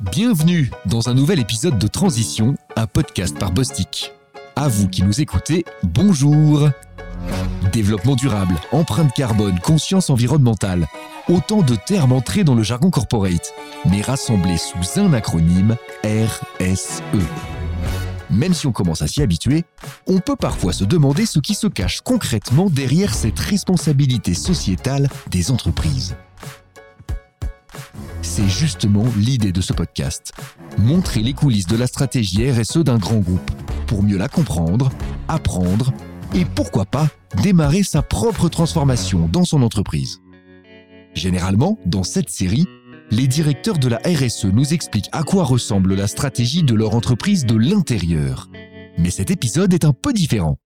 Bienvenue dans un nouvel épisode de Transition, un podcast par Bostik. À vous qui nous écoutez, bonjour Développement durable, empreinte carbone, conscience environnementale. Autant de termes entrés dans le jargon corporate, mais rassemblés sous un acronyme RSE. Même si on commence à s'y habituer, on peut parfois se demander ce qui se cache concrètement derrière cette responsabilité sociétale des entreprises. C'est justement l'idée de ce podcast. Montrer les coulisses de la stratégie RSE d'un grand groupe pour mieux la comprendre, apprendre et pourquoi pas démarrer sa propre transformation dans son entreprise. Généralement, dans cette série, les directeurs de la RSE nous expliquent à quoi ressemble la stratégie de leur entreprise de l'intérieur. Mais cet épisode est un peu différent.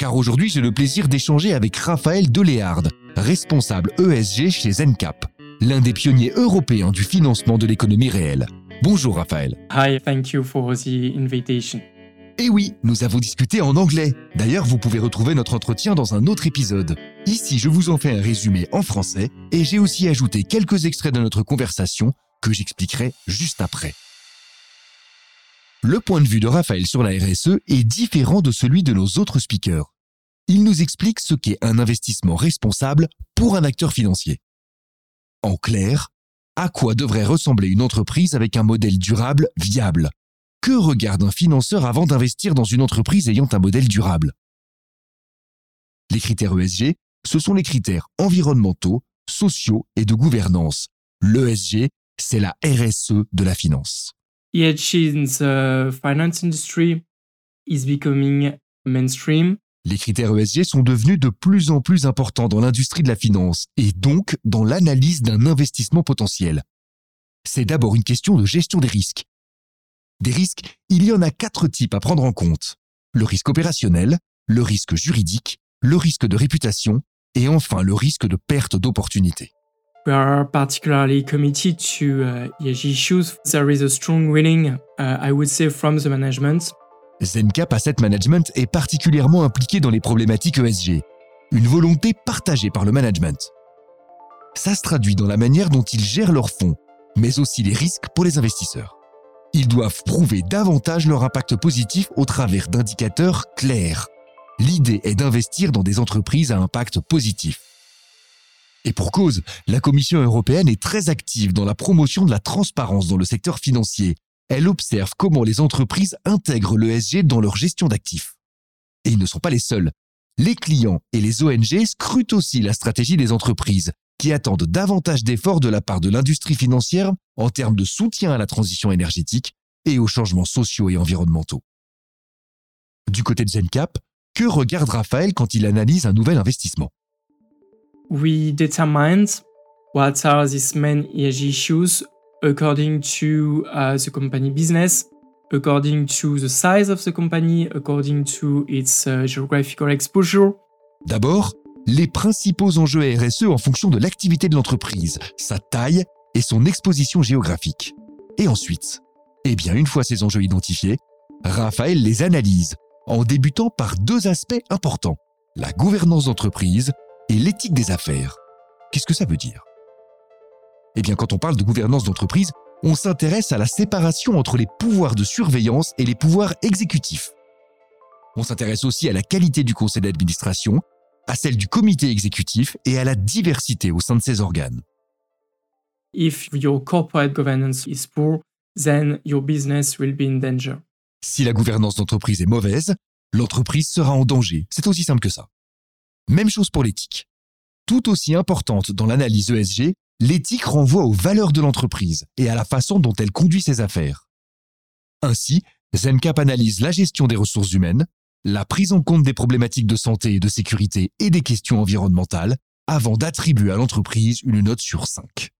Car aujourd'hui, j'ai le plaisir d'échanger avec Raphaël Deléard, responsable ESG chez Zencap, l'un des pionniers européens du financement de l'économie réelle. Bonjour Raphaël. Hi, thank you for the invitation. Et oui, nous avons discuté en anglais. D'ailleurs, vous pouvez retrouver notre entretien dans un autre épisode. Ici, je vous en fais un résumé en français et j'ai aussi ajouté quelques extraits de notre conversation que j'expliquerai juste après. Le point de vue de Raphaël sur la RSE est différent de celui de nos autres speakers. Il nous explique ce qu'est un investissement responsable pour un acteur financier. En clair, à quoi devrait ressembler une entreprise avec un modèle durable viable? Que regarde un financeur avant d'investir dans une entreprise ayant un modèle durable? Les critères ESG, ce sont les critères environnementaux, sociaux et de gouvernance. L'ESG, c'est la RSE de la finance. In the finance industry is becoming mainstream. Les critères ESG sont devenus de plus en plus importants dans l'industrie de la finance et donc dans l'analyse d'un investissement potentiel. C'est d'abord une question de gestion des risques. Des risques, il y en a quatre types à prendre en compte. Le risque opérationnel, le risque juridique, le risque de réputation et enfin le risque de perte d'opportunité. We are particularly committed to uh, ESG issues. There is a strong willing, uh, I would say, from the management. Zencap Asset Management est particulièrement impliqué dans les problématiques ESG, une volonté partagée par le management. Ça se traduit dans la manière dont ils gèrent leurs fonds, mais aussi les risques pour les investisseurs. Ils doivent prouver davantage leur impact positif au travers d'indicateurs clairs. L'idée est d'investir dans des entreprises à impact positif. Et pour cause, la Commission européenne est très active dans la promotion de la transparence dans le secteur financier. Elle observe comment les entreprises intègrent l'ESG dans leur gestion d'actifs. Et ils ne sont pas les seuls. Les clients et les ONG scrutent aussi la stratégie des entreprises, qui attendent davantage d'efforts de la part de l'industrie financière en termes de soutien à la transition énergétique et aux changements sociaux et environnementaux. Du côté de Zencap, que regarde Raphaël quand il analyse un nouvel investissement? We what are these main ESG issues according to uh, the company business, according to the size of the company, according to its uh, geographical exposure. D'abord, les principaux enjeux RSE en fonction de l'activité de l'entreprise, sa taille et son exposition géographique. Et ensuite, eh bien, une fois ces enjeux identifiés, Raphaël les analyse en débutant par deux aspects importants, la gouvernance d'entreprise et l'éthique des affaires. Qu'est-ce que ça veut dire? Eh bien, quand on parle de gouvernance d'entreprise, on s'intéresse à la séparation entre les pouvoirs de surveillance et les pouvoirs exécutifs. On s'intéresse aussi à la qualité du conseil d'administration, à celle du comité exécutif et à la diversité au sein de ces organes. If your corporate governance is poor, then your business will be in danger. Si la gouvernance d'entreprise est mauvaise, l'entreprise sera en danger. C'est aussi simple que ça. Même chose pour l'éthique. Tout aussi importante dans l'analyse ESG, l'éthique renvoie aux valeurs de l'entreprise et à la façon dont elle conduit ses affaires. Ainsi, Zencap analyse la gestion des ressources humaines, la prise en compte des problématiques de santé et de sécurité et des questions environnementales avant d'attribuer à l'entreprise une note sur 5.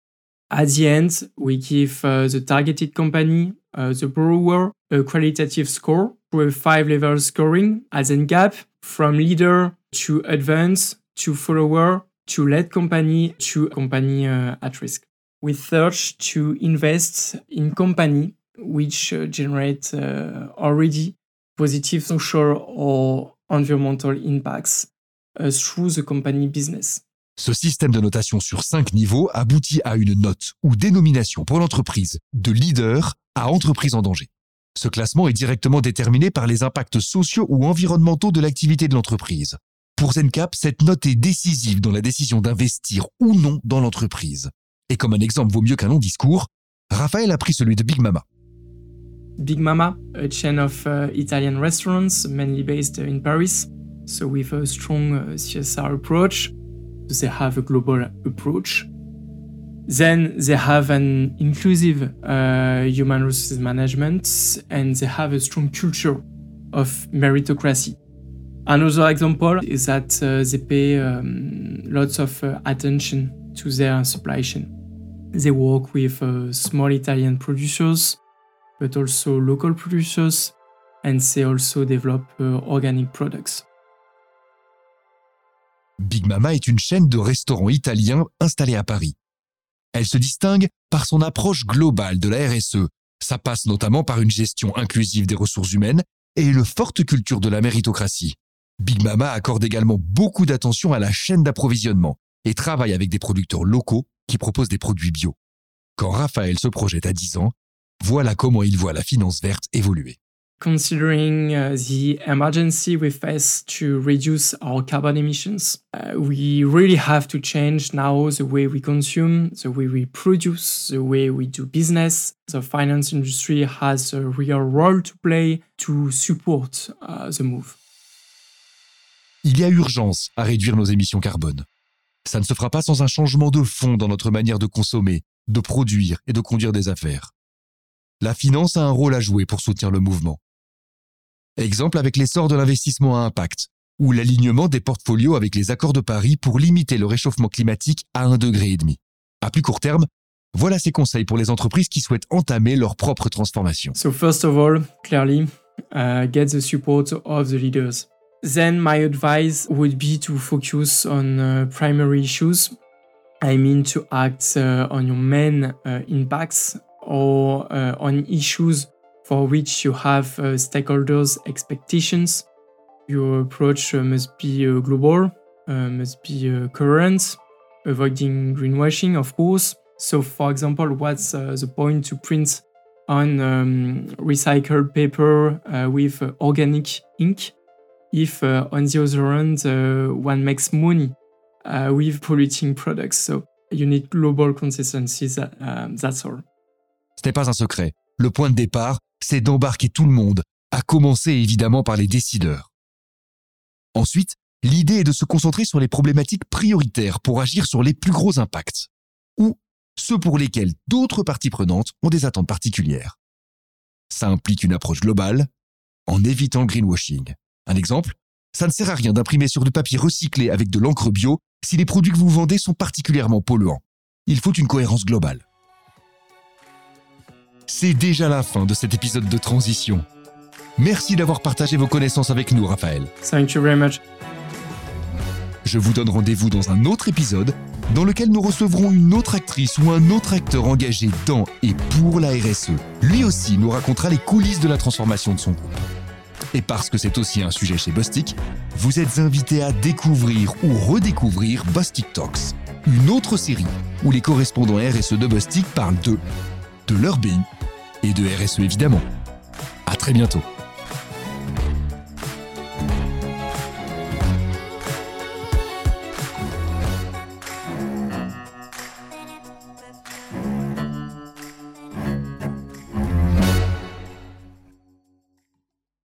At the end, we give uh, the targeted company, uh, the borrower, a qualitative score through a five-level scoring as in gap from leader to advance to follower to lead company to company uh, at risk. We search to invest in company which uh, generate uh, already positive social or environmental impacts through the company business. Ce système de notation sur cinq niveaux aboutit à une note ou dénomination pour l'entreprise de leader à entreprise en danger. Ce classement est directement déterminé par les impacts sociaux ou environnementaux de l'activité de l'entreprise. Pour ZenCap, cette note est décisive dans la décision d'investir ou non dans l'entreprise. Et comme un exemple vaut mieux qu'un long discours, Raphaël a pris celui de Big Mama. Big Mama, a chain of uh, Italian restaurants, mainly based in Paris, so with a strong uh, CSR approach. They have a global approach. Then they have an inclusive uh, human resources management and they have a strong culture of meritocracy. Another example is that uh, they pay um, lots of uh, attention to their supply chain. They work with uh, small Italian producers, but also local producers, and they also develop uh, organic products. Big Mama est une chaîne de restaurants italiens installée à Paris. Elle se distingue par son approche globale de la RSE. Ça passe notamment par une gestion inclusive des ressources humaines et une forte culture de la méritocratie. Big Mama accorde également beaucoup d'attention à la chaîne d'approvisionnement et travaille avec des producteurs locaux qui proposent des produits bio. Quand Raphaël se projette à 10 ans, voilà comment il voit la finance verte évoluer. considering uh, the emergency we face to reduce our carbon emissions, uh, we really have to change now the way we consume, the way we produce, the way we do business. The finance industry has a real role to play to support uh, the move. Il y a urgence à réduire nos émissions carbone. Ça ne se fera pas sans un changement de fond dans notre manière de consommer, de produire et de conduire des affaires. La finance a un rôle à jouer pour soutenir le mouvement. Exemple avec l'essor de l'investissement à impact, ou l'alignement des portfolios avec les accords de Paris pour limiter le réchauffement climatique à 1,5 degré. À plus court terme, voilà ces conseils pour les entreprises qui souhaitent entamer leur propre transformation. So first of all, clearly, uh, get the support of the leaders. Then my advice would be to focus on uh, primary issues. I mean to act uh, on your main uh, impacts or uh, on issues for which you have uh, stakeholders' expectations. Your approach uh, must be global, must be current, avoiding greenwashing, of course. So, for example, what's the point to print on um, recycled paper with organic ink if, uh, on the other hand, uh, one makes money uh, with polluting products? So, you need global consistency. Um, that's all. Ce n'est pas un secret. Le point de départ, c'est d'embarquer tout le monde, à commencer évidemment par les décideurs. Ensuite, l'idée est de se concentrer sur les problématiques prioritaires pour agir sur les plus gros impacts, ou ceux pour lesquels d'autres parties prenantes ont des attentes particulières. Ça implique une approche globale, en évitant le greenwashing. Un exemple, ça ne sert à rien d'imprimer sur du papier recyclé avec de l'encre bio si les produits que vous vendez sont particulièrement polluants. Il faut une cohérence globale. C'est déjà la fin de cet épisode de transition. Merci d'avoir partagé vos connaissances avec nous, Raphaël. Thank you very much. Je vous donne rendez-vous dans un autre épisode dans lequel nous recevrons une autre actrice ou un autre acteur engagé dans et pour la RSE. Lui aussi nous racontera les coulisses de la transformation de son groupe. Et parce que c'est aussi un sujet chez Bostik, vous êtes invités à découvrir ou redécouvrir Bostik Talks, une autre série où les correspondants RSE de Bostik parlent d'eux, de leur BU et de RSE évidemment. À très bientôt.